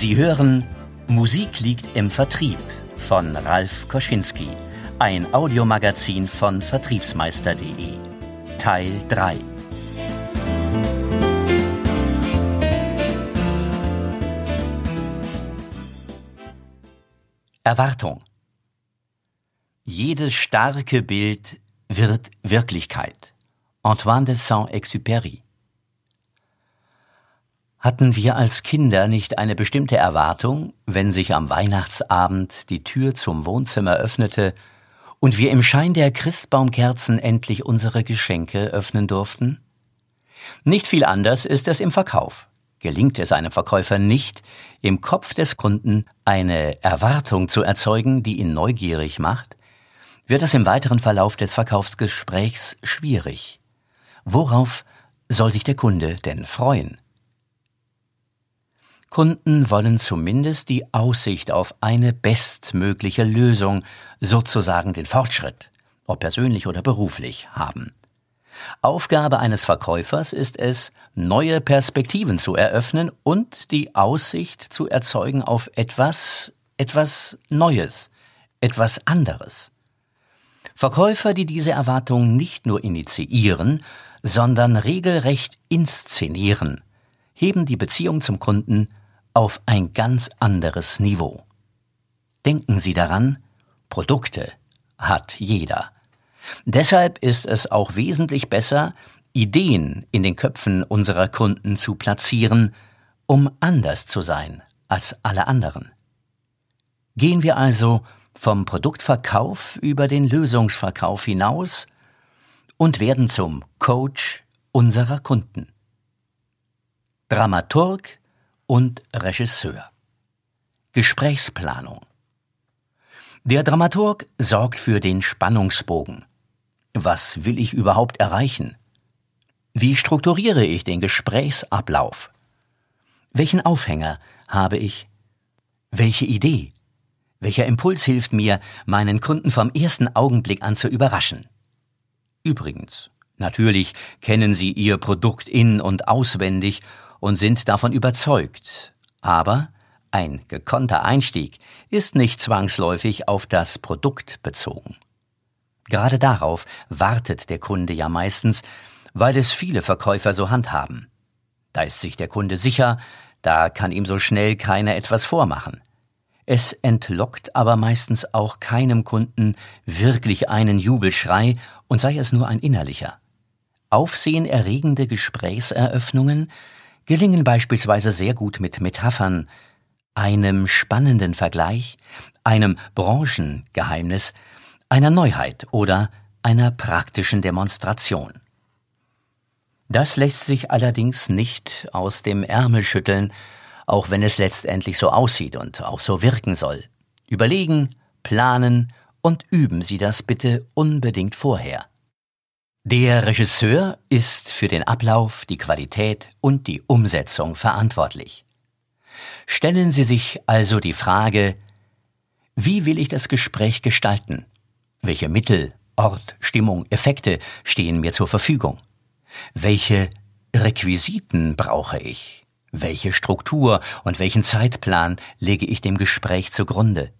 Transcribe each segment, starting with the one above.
Sie hören Musik liegt im Vertrieb von Ralf Koschinski, ein Audiomagazin von Vertriebsmeister.de. Teil 3. Erwartung. Jedes starke Bild wird Wirklichkeit. Antoine de Saint-Exupéry hatten wir als Kinder nicht eine bestimmte Erwartung, wenn sich am Weihnachtsabend die Tür zum Wohnzimmer öffnete und wir im Schein der Christbaumkerzen endlich unsere Geschenke öffnen durften? Nicht viel anders ist es im Verkauf. Gelingt es einem Verkäufer nicht, im Kopf des Kunden eine Erwartung zu erzeugen, die ihn neugierig macht, wird es im weiteren Verlauf des Verkaufsgesprächs schwierig. Worauf soll sich der Kunde denn freuen? Kunden wollen zumindest die Aussicht auf eine bestmögliche Lösung, sozusagen den Fortschritt, ob persönlich oder beruflich, haben. Aufgabe eines Verkäufers ist es, neue Perspektiven zu eröffnen und die Aussicht zu erzeugen auf etwas, etwas Neues, etwas anderes. Verkäufer, die diese Erwartung nicht nur initiieren, sondern regelrecht inszenieren, heben die Beziehung zum Kunden auf ein ganz anderes Niveau. Denken Sie daran, Produkte hat jeder. Deshalb ist es auch wesentlich besser, Ideen in den Köpfen unserer Kunden zu platzieren, um anders zu sein als alle anderen. Gehen wir also vom Produktverkauf über den Lösungsverkauf hinaus und werden zum Coach unserer Kunden. Dramaturg und Regisseur. Gesprächsplanung. Der Dramaturg sorgt für den Spannungsbogen. Was will ich überhaupt erreichen? Wie strukturiere ich den Gesprächsablauf? Welchen Aufhänger habe ich? Welche Idee? Welcher Impuls hilft mir, meinen Kunden vom ersten Augenblick an zu überraschen? Übrigens, natürlich kennen Sie Ihr Produkt in und auswendig und sind davon überzeugt. Aber ein gekonnter Einstieg ist nicht zwangsläufig auf das Produkt bezogen. Gerade darauf wartet der Kunde ja meistens, weil es viele Verkäufer so handhaben. Da ist sich der Kunde sicher, da kann ihm so schnell keiner etwas vormachen. Es entlockt aber meistens auch keinem Kunden wirklich einen Jubelschrei und sei es nur ein innerlicher. Aufsehenerregende Gesprächseröffnungen gelingen beispielsweise sehr gut mit Metaphern, einem spannenden Vergleich, einem Branchengeheimnis, einer Neuheit oder einer praktischen Demonstration. Das lässt sich allerdings nicht aus dem Ärmel schütteln, auch wenn es letztendlich so aussieht und auch so wirken soll. Überlegen, planen und üben Sie das bitte unbedingt vorher. Der Regisseur ist für den Ablauf, die Qualität und die Umsetzung verantwortlich. Stellen Sie sich also die Frage, wie will ich das Gespräch gestalten? Welche Mittel, Ort, Stimmung, Effekte stehen mir zur Verfügung? Welche Requisiten brauche ich? Welche Struktur und welchen Zeitplan lege ich dem Gespräch zugrunde?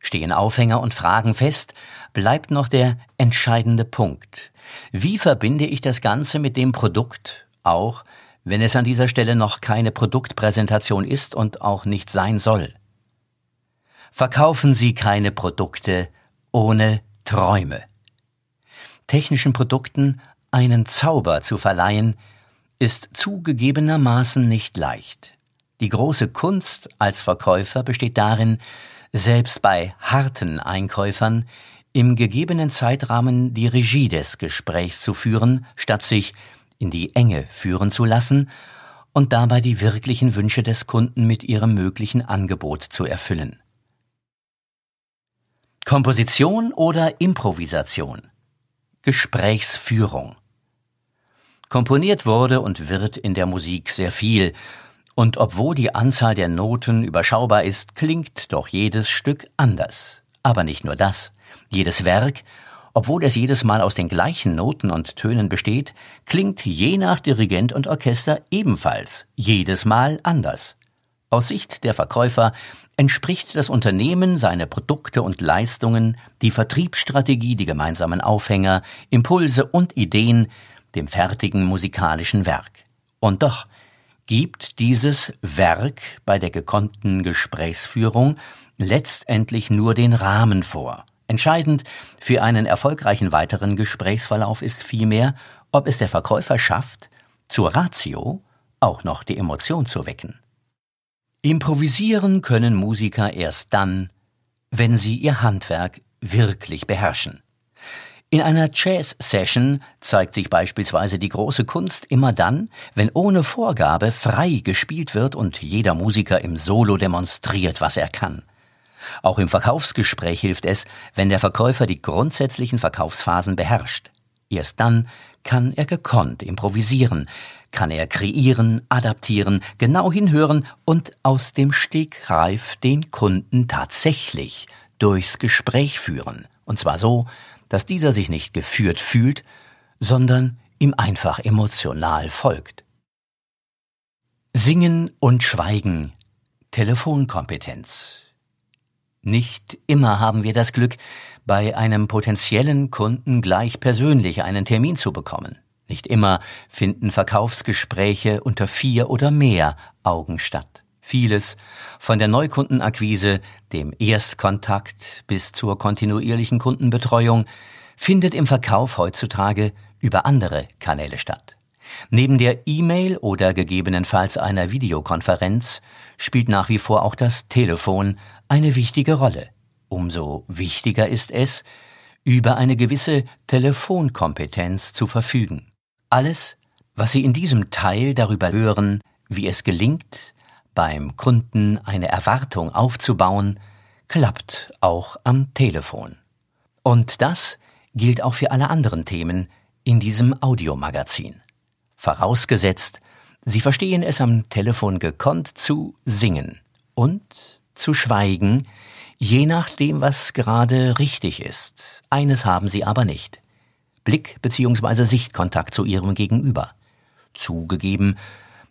Stehen Aufhänger und Fragen fest, bleibt noch der entscheidende Punkt. Wie verbinde ich das Ganze mit dem Produkt, auch wenn es an dieser Stelle noch keine Produktpräsentation ist und auch nicht sein soll? Verkaufen Sie keine Produkte ohne Träume. Technischen Produkten einen Zauber zu verleihen, ist zugegebenermaßen nicht leicht. Die große Kunst als Verkäufer besteht darin, selbst bei harten Einkäufern im gegebenen Zeitrahmen die Regie des Gesprächs zu führen, statt sich in die Enge führen zu lassen und dabei die wirklichen Wünsche des Kunden mit ihrem möglichen Angebot zu erfüllen. Komposition oder Improvisation Gesprächsführung Komponiert wurde und wird in der Musik sehr viel, und obwohl die Anzahl der Noten überschaubar ist, klingt doch jedes Stück anders. Aber nicht nur das. Jedes Werk, obwohl es jedes Mal aus den gleichen Noten und Tönen besteht, klingt je nach Dirigent und Orchester ebenfalls jedes Mal anders. Aus Sicht der Verkäufer entspricht das Unternehmen, seine Produkte und Leistungen, die Vertriebsstrategie, die gemeinsamen Aufhänger, Impulse und Ideen dem fertigen musikalischen Werk. Und doch gibt dieses Werk bei der gekonnten Gesprächsführung letztendlich nur den Rahmen vor. Entscheidend für einen erfolgreichen weiteren Gesprächsverlauf ist vielmehr, ob es der Verkäufer schafft, zur Ratio auch noch die Emotion zu wecken. Improvisieren können Musiker erst dann, wenn sie ihr Handwerk wirklich beherrschen. In einer Jazz-Session zeigt sich beispielsweise die große Kunst immer dann, wenn ohne Vorgabe frei gespielt wird und jeder Musiker im Solo demonstriert, was er kann. Auch im Verkaufsgespräch hilft es, wenn der Verkäufer die grundsätzlichen Verkaufsphasen beherrscht. Erst dann kann er gekonnt improvisieren, kann er kreieren, adaptieren, genau hinhören und aus dem Stegreif den Kunden tatsächlich durchs Gespräch führen. Und zwar so, dass dieser sich nicht geführt fühlt, sondern ihm einfach emotional folgt. Singen und Schweigen. Telefonkompetenz. Nicht immer haben wir das Glück, bei einem potenziellen Kunden gleich persönlich einen Termin zu bekommen. Nicht immer finden Verkaufsgespräche unter vier oder mehr Augen statt. Vieles, von der Neukundenakquise, dem Erstkontakt bis zur kontinuierlichen Kundenbetreuung, findet im Verkauf heutzutage über andere Kanäle statt. Neben der E-Mail oder gegebenenfalls einer Videokonferenz spielt nach wie vor auch das Telefon eine wichtige Rolle. Umso wichtiger ist es, über eine gewisse Telefonkompetenz zu verfügen. Alles, was Sie in diesem Teil darüber hören, wie es gelingt, beim Kunden eine Erwartung aufzubauen, klappt auch am Telefon. Und das gilt auch für alle anderen Themen in diesem Audiomagazin. Vorausgesetzt, Sie verstehen es am Telefon gekonnt zu singen und zu schweigen, je nachdem, was gerade richtig ist. Eines haben Sie aber nicht. Blick- bzw. Sichtkontakt zu ihrem Gegenüber. Zugegeben,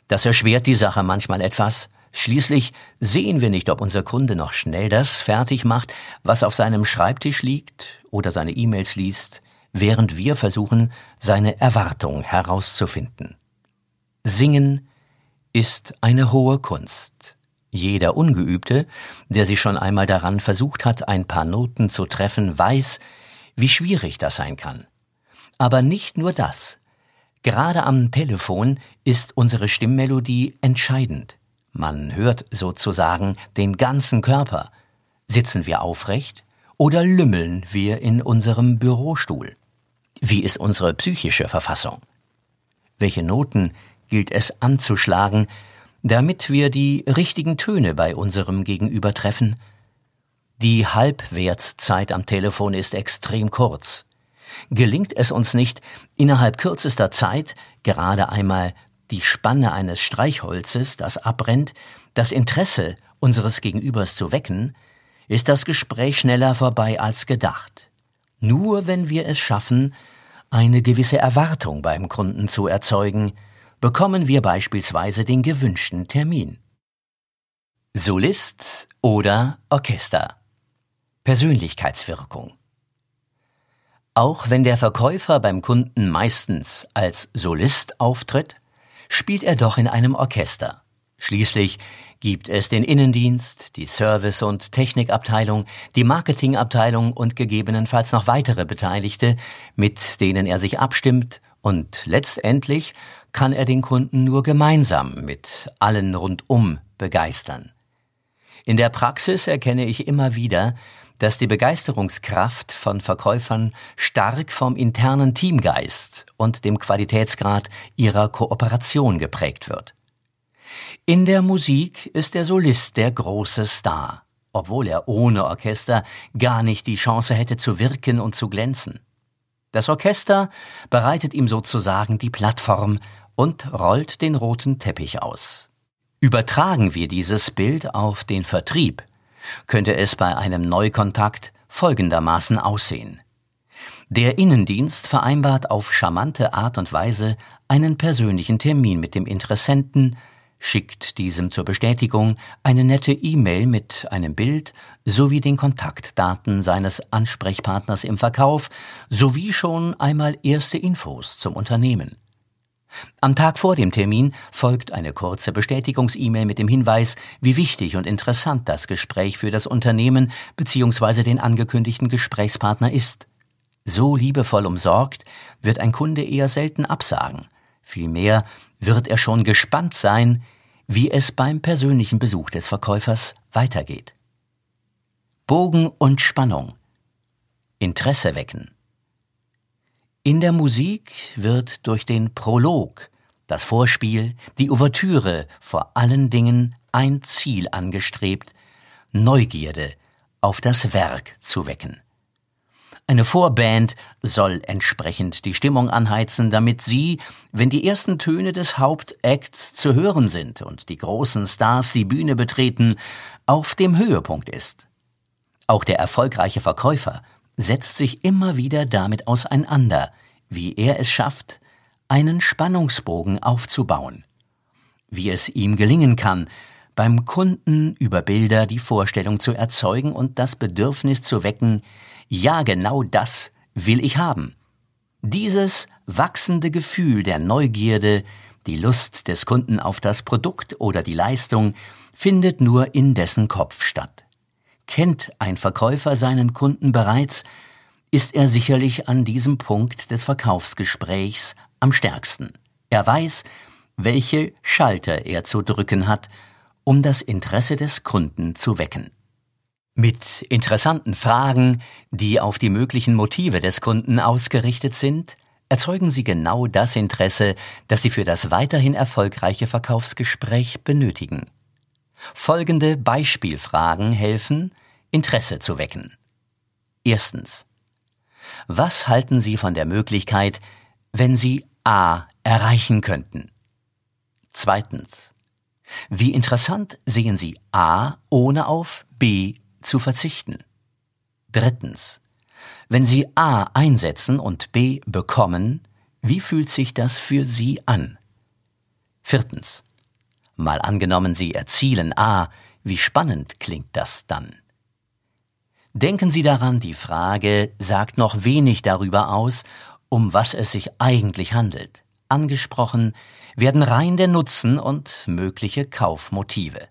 das erschwert die Sache manchmal etwas. Schließlich sehen wir nicht, ob unser Kunde noch schnell das fertig macht, was auf seinem Schreibtisch liegt oder seine E-Mails liest, während wir versuchen, seine Erwartung herauszufinden. Singen ist eine hohe Kunst. Jeder Ungeübte, der sich schon einmal daran versucht hat, ein paar Noten zu treffen, weiß, wie schwierig das sein kann. Aber nicht nur das. Gerade am Telefon ist unsere Stimmmelodie entscheidend. Man hört sozusagen den ganzen Körper. Sitzen wir aufrecht oder lümmeln wir in unserem Bürostuhl? Wie ist unsere psychische Verfassung? Welche Noten gilt es anzuschlagen, damit wir die richtigen Töne bei unserem Gegenüber treffen? Die Halbwertszeit am Telefon ist extrem kurz. Gelingt es uns nicht, innerhalb kürzester Zeit gerade einmal die Spanne eines Streichholzes, das abbrennt, das Interesse unseres Gegenübers zu wecken, ist das Gespräch schneller vorbei als gedacht. Nur wenn wir es schaffen, eine gewisse Erwartung beim Kunden zu erzeugen, bekommen wir beispielsweise den gewünschten Termin. Solist oder Orchester Persönlichkeitswirkung auch wenn der Verkäufer beim Kunden meistens als Solist auftritt, spielt er doch in einem Orchester. Schließlich gibt es den Innendienst, die Service- und Technikabteilung, die Marketingabteilung und gegebenenfalls noch weitere Beteiligte, mit denen er sich abstimmt, und letztendlich kann er den Kunden nur gemeinsam mit allen rundum begeistern. In der Praxis erkenne ich immer wieder, dass die Begeisterungskraft von Verkäufern stark vom internen Teamgeist und dem Qualitätsgrad ihrer Kooperation geprägt wird. In der Musik ist der Solist der große Star, obwohl er ohne Orchester gar nicht die Chance hätte zu wirken und zu glänzen. Das Orchester bereitet ihm sozusagen die Plattform und rollt den roten Teppich aus. Übertragen wir dieses Bild auf den Vertrieb, könnte es bei einem Neukontakt folgendermaßen aussehen. Der Innendienst vereinbart auf charmante Art und Weise einen persönlichen Termin mit dem Interessenten, schickt diesem zur Bestätigung eine nette E-Mail mit einem Bild sowie den Kontaktdaten seines Ansprechpartners im Verkauf sowie schon einmal erste Infos zum Unternehmen. Am Tag vor dem Termin folgt eine kurze Bestätigungs-E-Mail mit dem Hinweis, wie wichtig und interessant das Gespräch für das Unternehmen bzw. den angekündigten Gesprächspartner ist. So liebevoll umsorgt wird ein Kunde eher selten absagen. Vielmehr wird er schon gespannt sein, wie es beim persönlichen Besuch des Verkäufers weitergeht. Bogen und Spannung. Interesse wecken. In der Musik wird durch den Prolog, das Vorspiel, die Ouvertüre vor allen Dingen ein Ziel angestrebt, Neugierde auf das Werk zu wecken. Eine Vorband soll entsprechend die Stimmung anheizen, damit sie, wenn die ersten Töne des Hauptacts zu hören sind und die großen Stars die Bühne betreten, auf dem Höhepunkt ist. Auch der erfolgreiche Verkäufer setzt sich immer wieder damit auseinander, wie er es schafft, einen Spannungsbogen aufzubauen. Wie es ihm gelingen kann, beim Kunden über Bilder die Vorstellung zu erzeugen und das Bedürfnis zu wecken, ja genau das will ich haben. Dieses wachsende Gefühl der Neugierde, die Lust des Kunden auf das Produkt oder die Leistung, findet nur in dessen Kopf statt. Kennt ein Verkäufer seinen Kunden bereits, ist er sicherlich an diesem Punkt des Verkaufsgesprächs am stärksten. Er weiß, welche Schalter er zu drücken hat, um das Interesse des Kunden zu wecken. Mit interessanten Fragen, die auf die möglichen Motive des Kunden ausgerichtet sind, erzeugen Sie genau das Interesse, das Sie für das weiterhin erfolgreiche Verkaufsgespräch benötigen. Folgende Beispielfragen helfen, Interesse zu wecken. Erstens. Was halten Sie von der Möglichkeit, wenn Sie A erreichen könnten? Zweitens. Wie interessant sehen Sie A, ohne auf B zu verzichten? Drittens. Wenn Sie A einsetzen und B bekommen, wie fühlt sich das für Sie an? Viertens. Mal angenommen, Sie erzielen A, wie spannend klingt das dann? Denken Sie daran, die Frage sagt noch wenig darüber aus, um was es sich eigentlich handelt. Angesprochen werden rein der Nutzen und mögliche Kaufmotive.